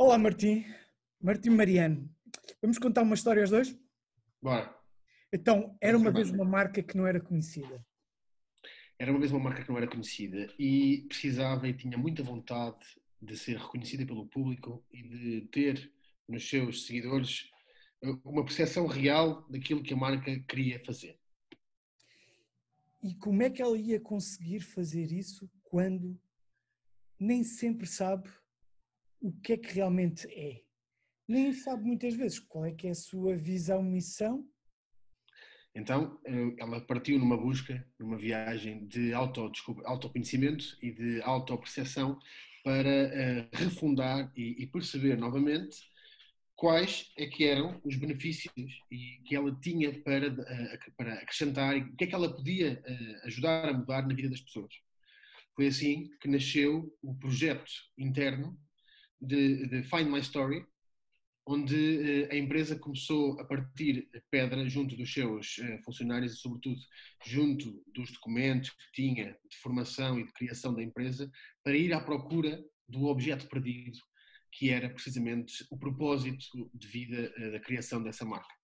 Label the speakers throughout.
Speaker 1: Olá, Martim. Martim Mariano. Vamos contar uma história aos dois?
Speaker 2: Bora.
Speaker 1: Então, era uma vez uma marca que não era conhecida.
Speaker 2: Era uma vez uma marca que não era conhecida e precisava e tinha muita vontade de ser reconhecida pelo público e de ter nos seus seguidores uma percepção real daquilo que a marca queria fazer.
Speaker 1: E como é que ela ia conseguir fazer isso quando nem sempre sabe o que é que realmente é? Nem sabe muitas vezes qual é que é a sua visão, missão.
Speaker 2: Então, eh, ela partiu numa busca, numa viagem de auto, autoconhecimento e de autoperceção para uh, refundar e, e perceber novamente quais é que eram os benefícios e que ela tinha para, uh, para acrescentar e o que é que ela podia ajudar a mudar na vida das pessoas. Foi assim que nasceu o projeto interno de, de Find My Story, onde uh, a empresa começou a partir pedra junto dos seus funcionários e, sobretudo, junto dos documentos que tinha de formação e de criação da empresa, para ir à procura do objeto perdido que era precisamente o propósito de vida eh, da criação dessa marca.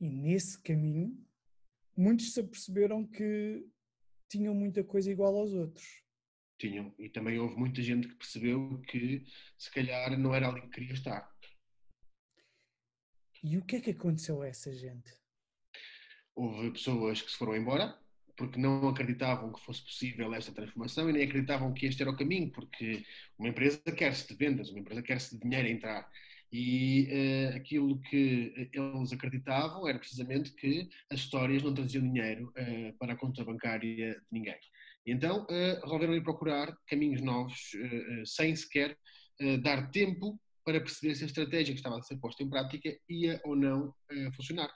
Speaker 1: E nesse caminho, muitos se aperceberam que tinham muita coisa igual aos outros.
Speaker 2: Tinham, e também houve muita gente que percebeu que se calhar não era ali que queria estar.
Speaker 1: E o que é que aconteceu a essa gente?
Speaker 2: Houve pessoas que se foram embora, porque não acreditavam que fosse possível esta transformação e nem acreditavam que este era o caminho, porque uma empresa quer-se de vendas, uma empresa quer-se de dinheiro a entrar. E uh, aquilo que eles acreditavam era precisamente que as histórias não traziam dinheiro uh, para a conta bancária de ninguém. Então uh, resolveram ir procurar caminhos novos, sem sequer dar tempo para perceber se a estratégia que estava a ser posta em prática ia ou não funcionar.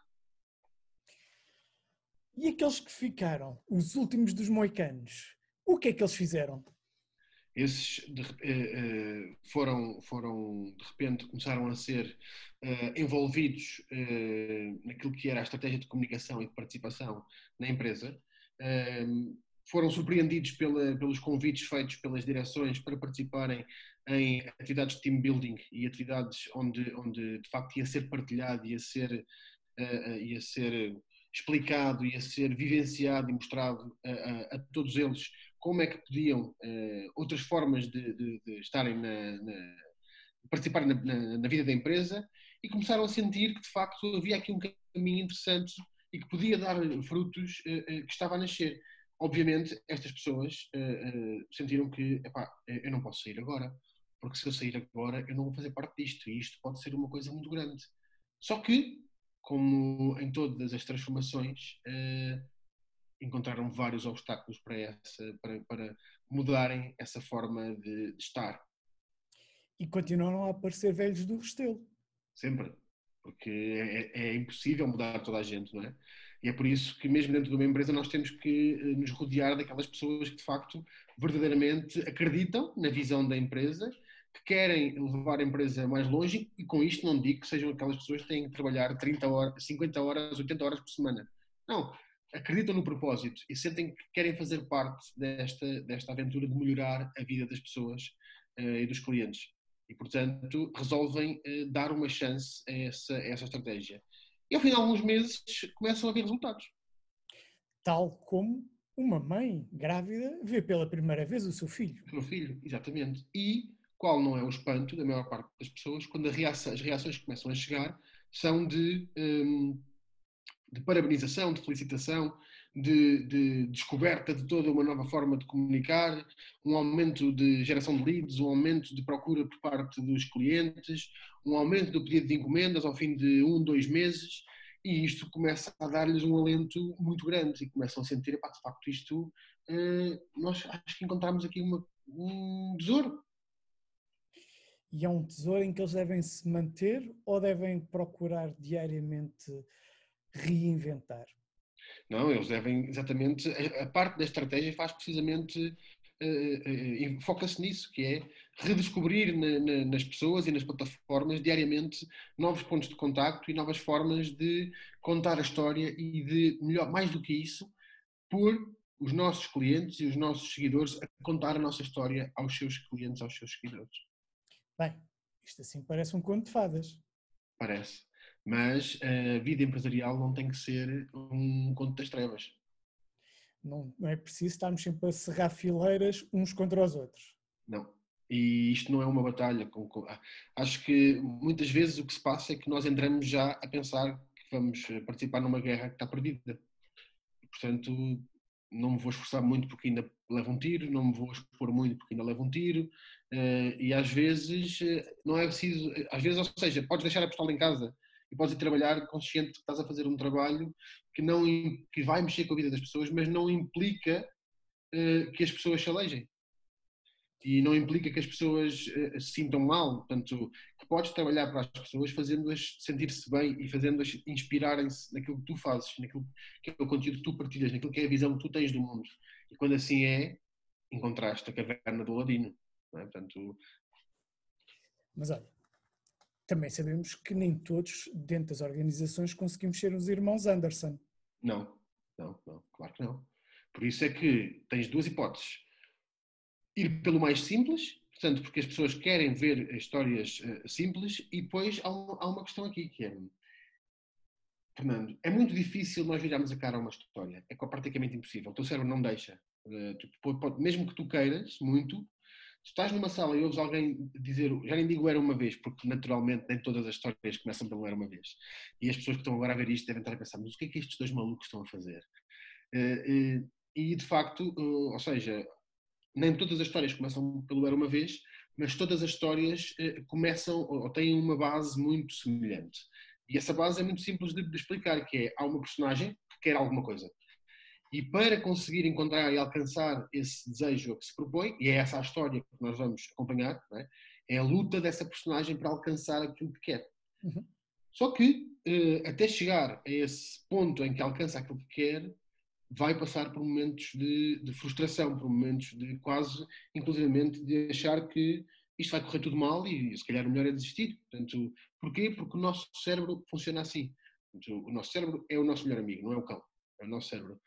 Speaker 1: E aqueles que ficaram, os últimos dos moicanos, o que é que eles fizeram?
Speaker 2: Esses de, uh, foram, foram, de repente, começaram a ser uh, envolvidos uh, naquilo que era a estratégia de comunicação e de participação na empresa. Foram surpreendidos pela, pelos convites feitos pelas direções para participarem em atividades de team building e atividades onde, onde de facto ia ser partilhado, ia ser, ia ser explicado e a ser vivenciado e mostrado a, a, a todos eles como é que podiam uh, outras formas de, de, de estarem na, na participarem na, na, na, vida da empresa e começaram a sentir que de facto havia aqui um caminho interessante e que podia dar frutos uh, uh, que estava a nascer. Obviamente, estas pessoas sentiram que epá, eu não posso sair agora, porque se eu sair agora eu não vou fazer parte disto e isto pode ser uma coisa muito grande. Só que como em todas as transformações, uh, encontraram vários obstáculos para, essa, para, para mudarem essa forma de, de, estar.
Speaker 1: E continuaram a aparecer velhos do Restelo.
Speaker 2: Sempre, porque é, é, impossível mudar toda a gente, não é? E é por isso que mesmo dentro de uma empresa nós temos que eh, nos rodear daquelas pessoas que de facto verdadeiramente acreditam na visão da empresa que querem levar a empresa mais longe e com isto não digo que sejam aquelas pessoas que têm que trabalhar 30 horas, 50 horas, 80 horas por semana. Não, acreditam no propósito e sentem que querem fazer parte desta, desta aventura de melhorar a vida das pessoas uh, e dos clientes. E, portanto, resolvem uh, dar uma chance a essa, a essa estratégia. E ao fim de alguns meses começam a ver resultados.
Speaker 1: Tal como uma mãe grávida vê pela primeira vez o seu filho.
Speaker 2: O seu filho, exatamente. E qual não é o espanto da maior parte das pessoas quando reação, as reações que começam a chegar são de, um, de parabenização, de felicitação, de, de, descoberta de toda uma nova forma de comunicar, um aumento de geração de leads, um aumento de procura por parte dos clientes, um aumento do pedido de encomendas ao fim de um, dois meses, e isto começa a dar-lhes um alento muito grande e começam a sentir, de facto, isto, uh, nós acho que encontramos aqui uma, um tesouro
Speaker 1: e é um tesouro em que eles devem se manter ou devem procurar diariamente reinventar?
Speaker 2: Não, eles devem exatamente. A parte da estratégia faz precisamente. Uh, uh, foca-se nisso, que é redescobrir na, na, nas pessoas e nas plataformas diariamente novos pontos de contacto e novas formas de contar a história e de, melhor, mais do que isso, por os nossos clientes e os nossos seguidores a contar a nossa história aos seus clientes, aos seus seguidores.
Speaker 1: Bem, isto assim parece um conto de fadas.
Speaker 2: Parece. Mas a vida empresarial não tem que ser um conto das trevas.
Speaker 1: Não, não é preciso estarmos sempre a serrar fileiras uns contra os outros.
Speaker 2: Não. E isto não é uma batalha. Com, com, acho que muitas vezes o que se passa é que nós entramos já a pensar que vamos participar numa guerra que está perdida. Portanto, não me vou esforçar muito porque ainda levo um tiro, não me vou expor muito porque ainda levo um tiro, uh, e às vezes uh, não é preciso, às vezes, ou seja, podes deixar a pistola em casa e podes trabalhar consciente que estás a fazer um trabalho que, não, que vai mexer com a vida das pessoas, mas não implica uh, que as pessoas se alejem e não implica que as pessoas uh, se sintam mal, portanto, que podes trabalhar para as pessoas fazendo-as sentir-se bem e fazendo-as inspirarem-se naquilo que tu fazes, naquilo que é o conteúdo que tu partilhas, naquilo que é a visão que tu tens do mundo. E quando assim é, encontraste a caverna do Ladino. É? Portanto...
Speaker 1: Mas olha, também sabemos que nem todos dentro das organizações conseguimos ser os irmãos Anderson.
Speaker 2: Não, não, não, claro que não. Por isso é que tens duas hipóteses ir pelo mais simples, portanto, porque as pessoas querem ver histórias uh, simples, e depois há, há, uma questão aqui que é. Fernando, é muito difícil nós virarmos a cara a uma história. É praticamente impossível. O teu cérebro não deixa. Uh, tu, pode, mesmo que tu queiras muito, estás numa sala e ouves alguém dizer, já nem digo era uma vez, porque naturalmente nem todas as histórias começam pelo era uma vez. E as pessoas que estão agora a ver isto devem estar a pensar, mas o que é que estes dois malucos estão a fazer? Uh, uh, e de facto, uh, ou seja, nem todas as histórias começam pelo Era Uma Vez, mas todas as histórias eh, começam ou têm uma base muito semelhante. E essa base é muito simples de, explicar, que é, há uma personagem que quer alguma coisa. E para conseguir encontrar e alcançar esse desejo que se propõe, e é essa a história que nós vamos acompanhar, é? é? a luta dessa personagem para alcançar aquilo que quer. Uhum. Só que, eh, até chegar a esse ponto em que alcança aquilo que quer, vai passar por momentos de, de, frustração, por momentos de quase, inclusivamente, de achar que isto vai correr tudo mal e se calhar o melhor é desistir. Portanto, porquê? Porque o nosso cérebro funciona assim. Portanto, o nosso cérebro é o nosso melhor amigo, não é o cão, é o nosso cérebro.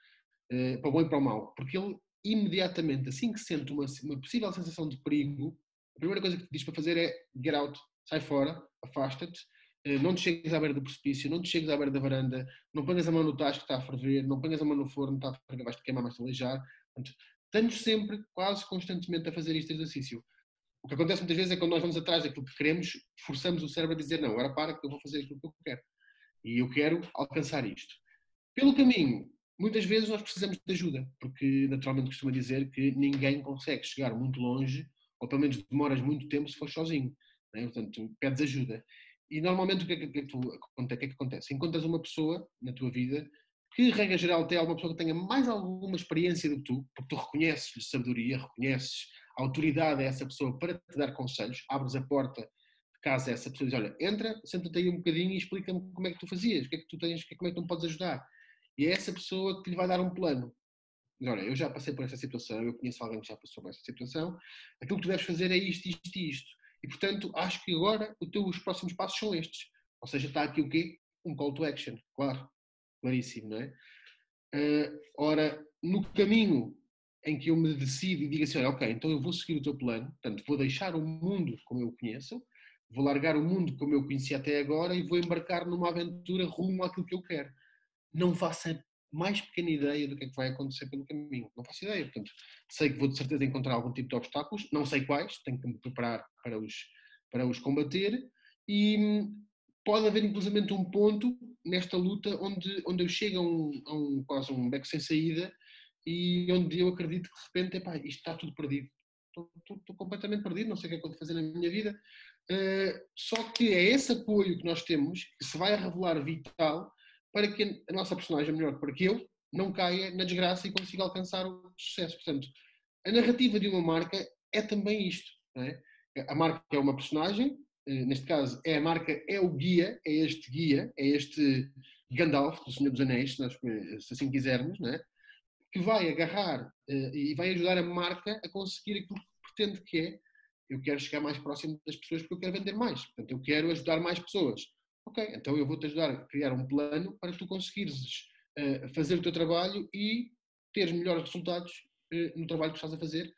Speaker 2: Uh, para o bom e para o mal. Porque ele, imediatamente, assim que sente uma, uma possível sensação de perigo, a primeira coisa que te diz para fazer é get out, sai fora, afasta-te, eh, não te chegues à beira do precipício, não te chegues à beira da varanda, não ponhas a mão no tacho que está a ferver, não ponhas a mão no forno que está a ferver, vais-te queimar, vais-te aleijar. Estamos sempre, quase constantemente, a fazer este exercício. O que acontece muitas vezes é quando nós vamos atrás daquilo que queremos, forçamos o cérebro a dizer não, agora para que eu vou fazer aquilo que eu quero. E eu quero alcançar isto. Pelo caminho, muitas vezes nós precisamos de ajuda, porque naturalmente costuma dizer que ninguém consegue chegar muito longe, ou pelo menos demoras muito tempo se for sozinho. Né? Portanto, pedes ajuda. E normalmente o que é que, que, tu, que, é que acontece? Encontras uma pessoa na tua vida que, regra geral, tem alguma pessoa que tenha mais alguma experiência do que tu, porque tu reconheces sabedoria, reconheces autoridade a essa pessoa para te dar conselhos, abres a porta de casa a essa pessoa e diz, olha, entra, senta-te aí um bocadinho e explica-me como é que tu fazias, o que é que tu tens, como é que tu me podes ajudar. E é essa pessoa que lhe vai dar um plano. Olha, eu já passei por essa situação, eu conheço alguém que já passou por essa situação, aquilo que tu deves fazer é isto, isto e isto. E, portanto, acho que agora teu, os próximos passos são estes. Ou seja, está aqui o quê? Um call to action, claro. Claríssimo, não é? Uh, ora, no caminho em que eu me decido e digo assim, olha, ok, então eu vou seguir o teu plano, portanto, vou deixar o mundo como eu o conheço, vou largar o mundo como eu conheci até agora e vou embarcar numa aventura rumo àquilo que eu quero. Não faça mais pequena ideia do que é que vai acontecer pelo caminho. Não faço ideia, portanto, sei que vou de certeza encontrar algum tipo de obstáculos, não sei quais, tenho que me preparar para os, para os combater e hum, pode haver inclusive um ponto nesta luta onde, onde eu chego a um, a um quase um beco sem saída e onde eu acredito que de repente, epá, isto está tudo perdido. Estou, estou, estou completamente perdido, não sei o que é que vou fazer na minha vida. Uh, só que é esse apoio que nós temos que se vai revelar vital para que a nossa personagem, melhor, para que eu não caia na desgraça e consiga alcançar o sucesso. Portanto, a narrativa de uma marca é também isto. É? A marca é uma personagem, eh, neste caso, é a marca, é o guia, é este guia, é este Gandalf do Senhor dos Anéis, se assim quisermos, é? que vai agarrar eh, e vai ajudar a marca a conseguir aquilo que pretende que é. Eu quero chegar mais próximo das pessoas porque eu quero vender mais. Portanto, eu quero ajudar mais pessoas. Ok, então eu vou-te ajudar a criar um plano para tu conseguires uh, fazer o teu trabalho e teres melhores resultados uh, no trabalho que estás a fazer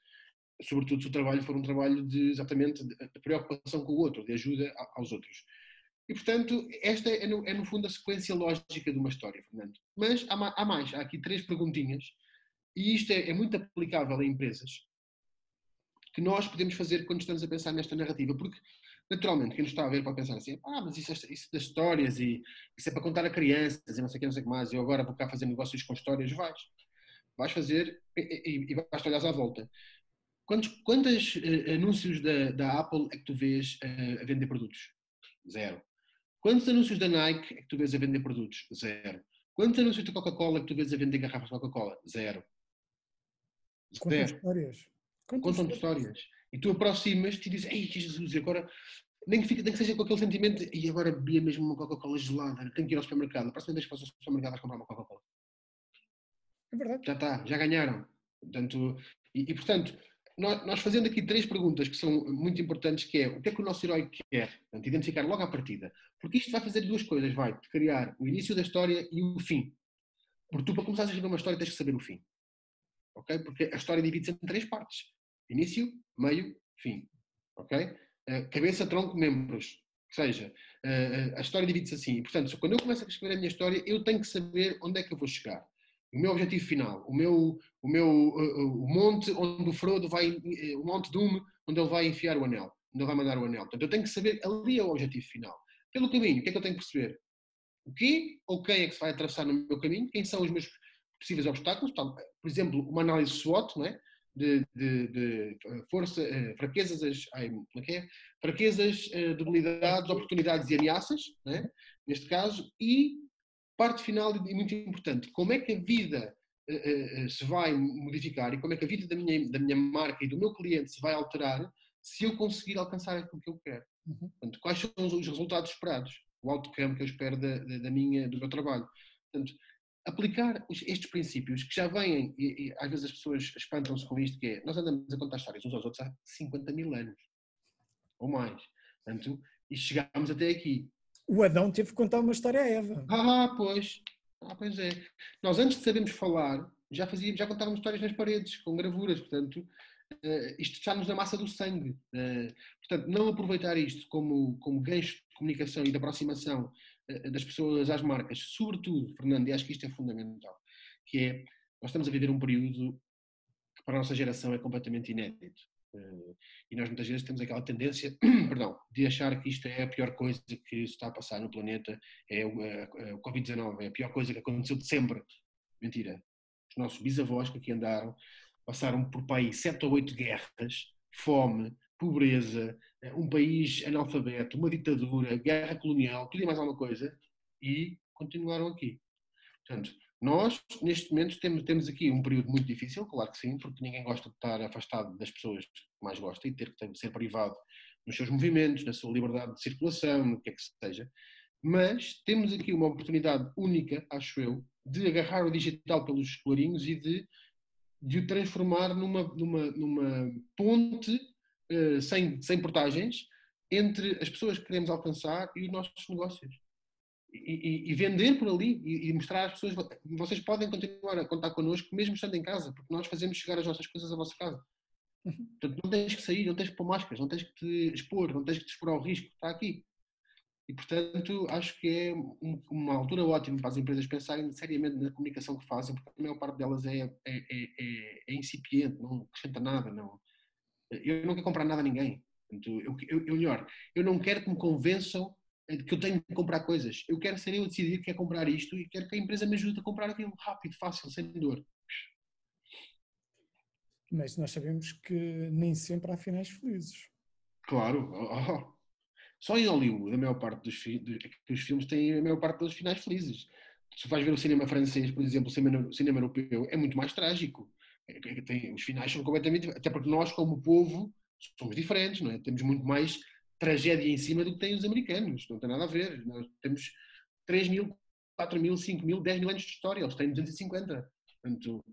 Speaker 2: sobretudo se o trabalho for um trabalho de exatamente de preocupação com o outro, de ajuda aos outros. E, portanto, esta é no, é no, fundo a sequência lógica de uma história, Fernando. Mas há, há mais, há aqui três perguntinhas, e isto é, é, muito aplicável a empresas, que nós podemos fazer quando estamos a pensar nesta narrativa, porque, naturalmente, quem nos está a ver pode pensar assim, ah, mas isso, é, isso das histórias, e isso é para contar a crianças, e não sei o que, não sei o que mais, eu agora vou cá fazer negócios com histórias, vais. Vais fazer e, e, e vais olhar à volta. Quantos, quantos uh, anúncios da, da Apple é que tu vês uh, a vender produtos? Zero. Quantos anúncios da Nike é que tu vês a vender produtos? Zero. Quantos anúncios da Coca-Cola é que tu vês a vender garrafas de Coca-Cola? Zero.
Speaker 1: Contam histórias.
Speaker 2: Contam histórias. E tu aproximas-te e dizes, ei Jesus, agora nem que, fique, nem que seja com aquele sentimento e agora bebia mesmo uma Coca-Cola gelada, tenho que ir ao supermercado. A próxima vez que fosse ao supermercado vais comprar uma Coca-Cola.
Speaker 1: É verdade.
Speaker 2: Já está, já ganharam. Portanto, e, e portanto, nós, nós, fazendo aqui três perguntas que são muito importantes, que é o que é que o nosso herói quer? Portanto, identificar logo à partida. Porque isto vai fazer duas coisas, vai criar o início da história e o fim. Porque tu, para começar a escrever uma história, tens que saber o fim. Ok? Porque a história divide-se em três partes. Início, meio, fim. Ok? Uh, cabeça, tronco, membros. Ou seja, uh, a história divide-se assim. Portanto, quando eu começo a escrever a minha história, eu tenho que saber onde é que eu vou chegar o meu objetivo final, o meu, o meu o monte onde o Frodo vai, o monte Doom, onde ele vai enfiar o anel, onde ele vai mandar o anel. Portanto, eu tenho que saber, ali é o objetivo final. Pelo caminho, o que é que eu tenho que perceber? O quê ou quem é que se vai atravessar no meu caminho? Quem são os meus possíveis obstáculos? Por exemplo, uma análise SWOT, não é? De, de, de, força, fraquezas, ai, como é é? fraquezas, debilidades, oportunidades e ameaças, é? neste caso, e parte final e muito importante, como é que a vida se vai modificar e como é que a vida da minha, da minha marca e do meu cliente se vai alterar se eu conseguir alcançar aquilo que eu quero. Uhum. Portanto, quais são os resultados esperados, o outcome que eu espero da, da, minha, do meu trabalho. Portanto, aplicar estes princípios que já vêm, e, e às vezes as pessoas espantam-se com isto, que é, nós andamos a contar histórias uns aos outros há 50 mil anos, ou mais. Portanto, e chegámos até aqui.
Speaker 1: O Adão teve que contar uma história a Eva.
Speaker 2: Ah, pois. Ah, pois é. Nós antes de sabermos falar, já, fazíamos, já contávamos histórias nas paredes, com gravuras, portanto, uh, isto está-nos na massa do sangue. Uh, portanto, não aproveitar isto como, como gancho de comunicação e de aproximação das pessoas às marcas, sobretudo, Fernando, e acho que isto é fundamental, que é, nós estamos a viver um período que para a nossa geração é completamente inédito. Eh, e nós muitas vezes temos aquela tendência, perdão, de achar que isto é a pior coisa que está a passar no planeta, é o, é o Covid-19, é a pior coisa que aconteceu de sempre. Mentira. Os nossos bisavós que aqui andaram passaram por país sete ou oito guerras, fome, pobreza, eh, um país analfabeto, uma ditadura, guerra colonial, tudo e mais alguma coisa, e continuaram aqui. Portanto, nós, neste momento, temos, temos aqui um período muito difícil, claro que sim, porque ninguém gosta de estar afastado das pessoas que mais gosta e ter que ser privado nos seus movimentos, na sua liberdade de circulação, no que é que seja. Mas temos aqui uma oportunidade única, acho eu, de agarrar o digital pelos colarinhos e de, de o transformar numa, numa, numa ponte uh, sem, sem portagens entre as pessoas que queremos alcançar e os nossos negócios e, e, vender por ali e, e, mostrar às pessoas vocês podem continuar a contar connosco mesmo estando em casa, porque nós fazemos chegar as nossas coisas à vossa casa. Uhum. Portanto, não tens que sair, não tens que pôr máscaras, não tens que te expor, não tens que te expor ao risco, está aqui. E, portanto, acho que é uma altura ótima para as empresas pensarem seriamente na comunicação que fazem, porque a maior parte delas é, é, é, é, é incipiente, não acrescenta nada. Não. Eu não quero comprar nada a ninguém. Portanto, eu, eu, eu, melhor, eu não quero que me convençam que eu tenho que comprar coisas. Eu quero ser eu a decidir que quer comprar isto e quero que a empresa me ajude a comprar aquilo rápido, fácil, sem dor.
Speaker 1: Mas nós sabemos que nem sempre há finais felizes.
Speaker 2: Claro. Oh, oh. Só em Hollywood, a maior parte dos, fi dos filmes têm a maior parte dos finais felizes. Se vais ver o cinema francês, por exemplo, o cinema, o cinema europeu, é muito mais trágico. É, é, tem, os finais são completamente. Até porque nós, como povo, somos diferentes, não é? Temos muito mais tragédia em cima do que têm os americanos. Não tem nada a ver. Nós temos 3 mil, 4 mil, 5 mil, 10 mil anos de história. Eles têm 250. Portanto,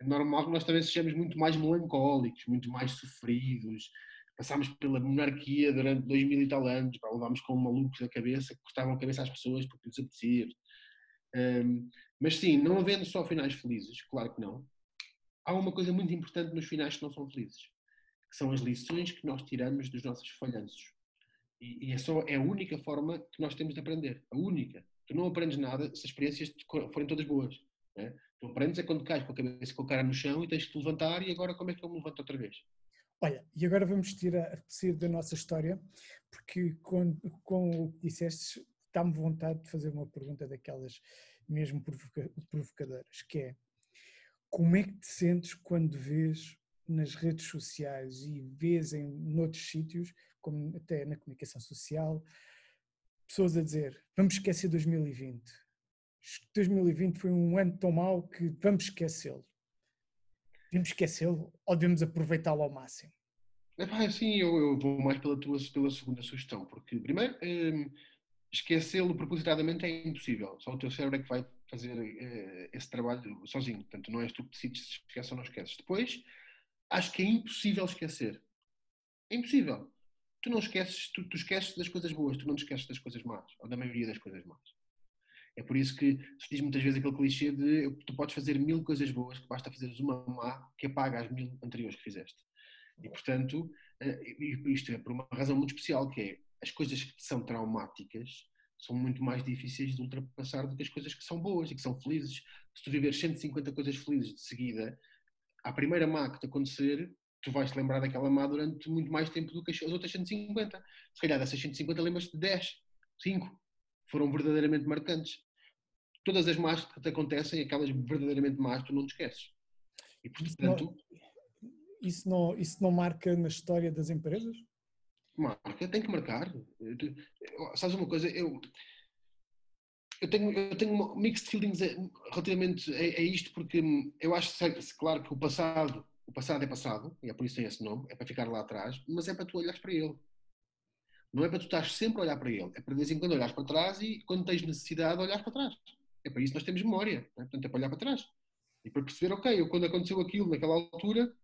Speaker 2: é normal que nós também sejamos muito mais melancólicos, muito mais sofridos. Passámos pela monarquia durante dois mil e tal anos, levámos com malucos a cabeça, que cortavam a cabeça às pessoas porque lhes apetecia. Um, mas sim, não havendo só finais felizes, claro que não, há uma coisa muito importante nos finais que não são felizes, que são as lições que nós tiramos dos nossos falhanços. E, e é, só, é a única forma que nós temos de aprender. A única. Tu não aprendes nada se as experiências forem todas boas. Né? Tu aprendes é quando cais com a cabeça com a cara no chão e tens de te levantar e agora como é que eu me levanto outra vez?
Speaker 1: Olha, e agora vamos tirar, sair da nossa história, porque com, com o que disseste, dá-me vontade de fazer uma pergunta daquelas mesmo provoca, provocadoras, que é como é que te sentes quando vês nas redes sociais e vês em noutros sítios, como até na comunicação social, pessoas a dizer vamos esquecer 2020. 2020 foi um ano tão mau que vamos esquecê-lo. Devemos esquecê-lo ou devemos aproveitá-lo ao máximo?
Speaker 2: É sim, eu, eu, vou mais pela tua pela segunda sugestão, porque primeiro hum, esquecê-lo propositadamente é impossível. Só o teu cérebro é que vai fazer uh, esse trabalho sozinho. Portanto, não és tu que decides se esqueces ou não esqueces. Depois, acho que é impossível esquecer. É impossível. Tu não esqueces, tu, tu esqueces das coisas boas, tu não te esqueces das coisas más, ou da maioria das coisas más. É por isso que se diz muitas vezes aquele clichê de tu podes fazer mil coisas boas, que basta fazeres uma má que apaga as mil anteriores que fizeste. E portanto, eh, isto é por uma razão muito especial, que é as coisas que são traumáticas são muito mais difíceis de ultrapassar do que as coisas que são boas e que são felizes. Se tu viveres 150 coisas felizes de seguida, à primeira má que te acontecer, tu vais te lembrar daquela má durante muito mais tempo do que as outras 150. Se calhar dessas 150 lembras-te de 10, 5, foram verdadeiramente marcantes. Todas as más que te acontecem, aquelas verdadeiramente más, tu não te esqueces.
Speaker 1: E portanto. Isso não, isso não, isso não marca na história das empresas?
Speaker 2: Marca, tem que marcar. Sabes uma coisa? Eu, eu tenho, eu tenho mixed feelings relativamente a, a, isto, porque eu acho, claro, que o passado, o passado é passado, e é por isso que tem esse nome, é para ficar lá atrás, mas é para tu olhares para ele. Não é para tu estar sempre a olhar para ele, é para de vez em quando olhares para trás e quando tens necessidade olhares para trás. É para isso que nós temos memória, é? portanto é para olhar para trás. E para perceber, ok, eu, quando aconteceu aquilo naquela altura,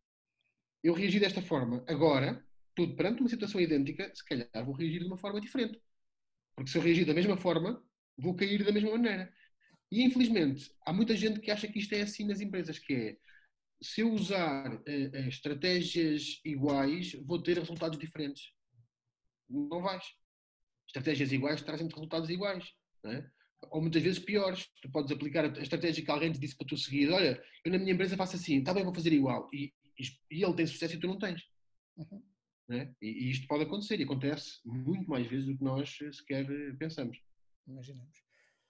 Speaker 2: eu reagi desta forma. Agora, tudo perante uma situação idêntica, se calhar vou reagir de uma forma diferente. Porque se eu reagir da mesma forma, vou cair da mesma maneira. E infelizmente, há muita gente que acha que isto é assim nas empresas, que é se eu usar uh, estratégias iguais, vou ter resultados diferentes. Não vais. Estratégias iguais trazem resultados iguais. É? Ou muitas vezes piores. Tu podes aplicar a estratégia que alguém te disse para tu seguir. Olha, eu na minha empresa faço assim, está bem, vou fazer igual. E, e, ele tem sucesso e tu não tens. Uhum. Né? E, e, isto pode acontecer, e acontece muito mais vezes do que nós sequer pensamos.
Speaker 1: Imaginamos.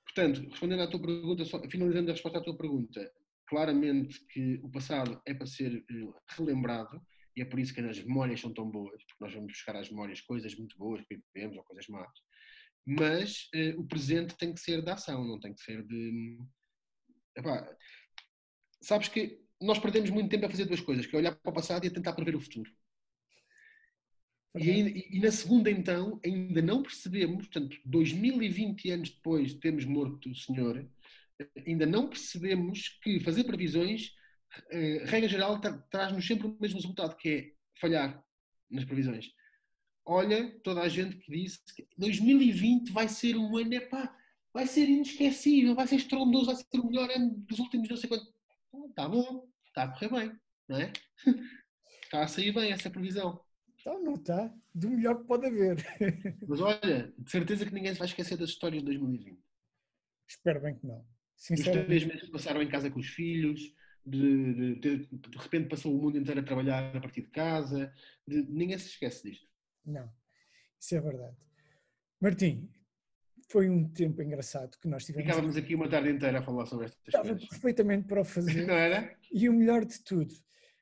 Speaker 2: Portanto, respondendo à tua pergunta, só, finalizando a resposta à tua pergunta, claramente que o passado é para ser eh, relembrado, e é por isso que as memórias são tão boas, porque nós vamos buscar às memórias coisas muito boas que vivemos ou coisas más. Mas eh, o presente tem que ser da ação, não tem que ser de. Epá, sabes que nós perdemos muito tempo a fazer duas coisas, que é olhar para o passado e a tentar prever o futuro. E, e, na segunda, então, ainda não percebemos, portanto, 2020 anos depois de termos morto o senhor, ainda não percebemos que fazer previsões, eh, regra geral, tra traz-nos sempre o mesmo resultado, que é falhar nas previsões. Olha, toda a gente que disse que 2020 vai ser um ano, epá, vai ser inesquecível, vai ser estrondoso, vai ser o melhor ano dos últimos não sei quanto. Está bom, está a correr bem, não é? Está a sair bem essa previsão.
Speaker 1: Então não está. Do melhor que pode haver.
Speaker 2: Mas olha, de certeza que ninguém se vai esquecer das histórias de 2020.
Speaker 1: Espero bem que não.
Speaker 2: Os três meses que passaram em casa com os filhos, de, de, de, de repente passou o mundo inteiro a trabalhar a partir de casa. De, ninguém se esquece disto.
Speaker 1: Não, isso é verdade. Martim, foi um tempo engraçado que nós tivemos.
Speaker 2: Ficávamos aqui uma tarde inteira a falar sobre estas
Speaker 1: Estava coisas. perfeitamente para o fazer.
Speaker 2: Não era?
Speaker 1: E o melhor de tudo,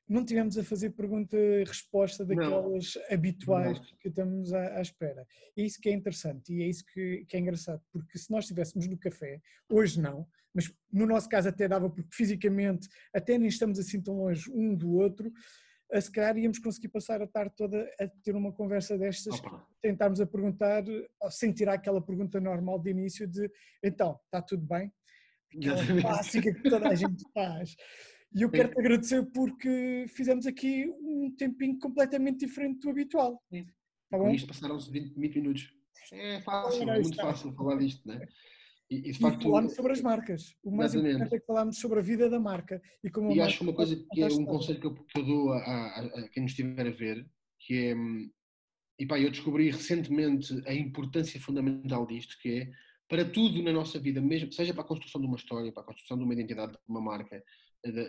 Speaker 1: não tivemos a fazer pergunta e resposta daquelas não. habituais não. que estamos à, à, espera. É isso que é interessante e é isso que, que, é engraçado, porque se nós estivéssemos no café, hoje não, mas no nosso caso até dava, porque fisicamente até nem estamos assim tão longe um do outro, a se calhar íamos conseguir passar a tarde toda a ter uma conversa destas, Opa. tentarmos a perguntar, sem tirar aquela pergunta normal de início de então, está tudo bem? Aquela clássica que toda a gente faz. E eu quero-te agradecer porque fizemos aqui um tempinho completamente diferente do habitual.
Speaker 2: Sim. Tá bom? isto passaram-se 20, 20, minutos. É fácil, é muito fácil falar disto, não é?
Speaker 1: E, e, facto, falámos sobre as marcas. O mais exatamente. importante é que falámos sobre a vida da marca.
Speaker 2: E, como e acho uma coisa que é um conselho que eu, que eu dou a, a, a, quem nos estiver a ver, que é, e pá, eu descobri recentemente a importância fundamental disto, que é para tudo na nossa vida, mesmo seja para a construção de uma história, para a construção de uma identidade de uma marca,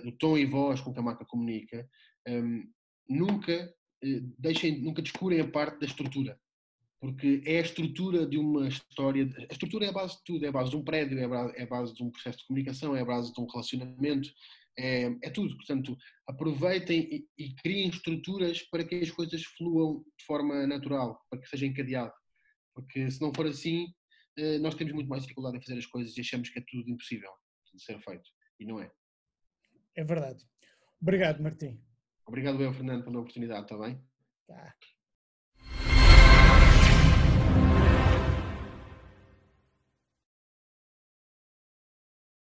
Speaker 2: do tom e voz com que a marca comunica, um, nunca eh, deixem, nunca descurem a parte da estrutura porque é a estrutura de uma história. A estrutura é a base de tudo, é a base de um prédio, é a base, é a base de um processo de comunicação, é a base de um relacionamento, é, é tudo. Portanto, aproveitem e, e, criem estruturas para que as coisas fluam de forma natural, para que seja encadeado. Porque se não for assim, eh, nós temos muito mais dificuldade em fazer as coisas e achamos que é tudo impossível de ser feito. E não é.
Speaker 1: É verdade. Obrigado, Martim.
Speaker 2: Obrigado, eu, Fernando, pela oportunidade, está bem?
Speaker 1: Tá.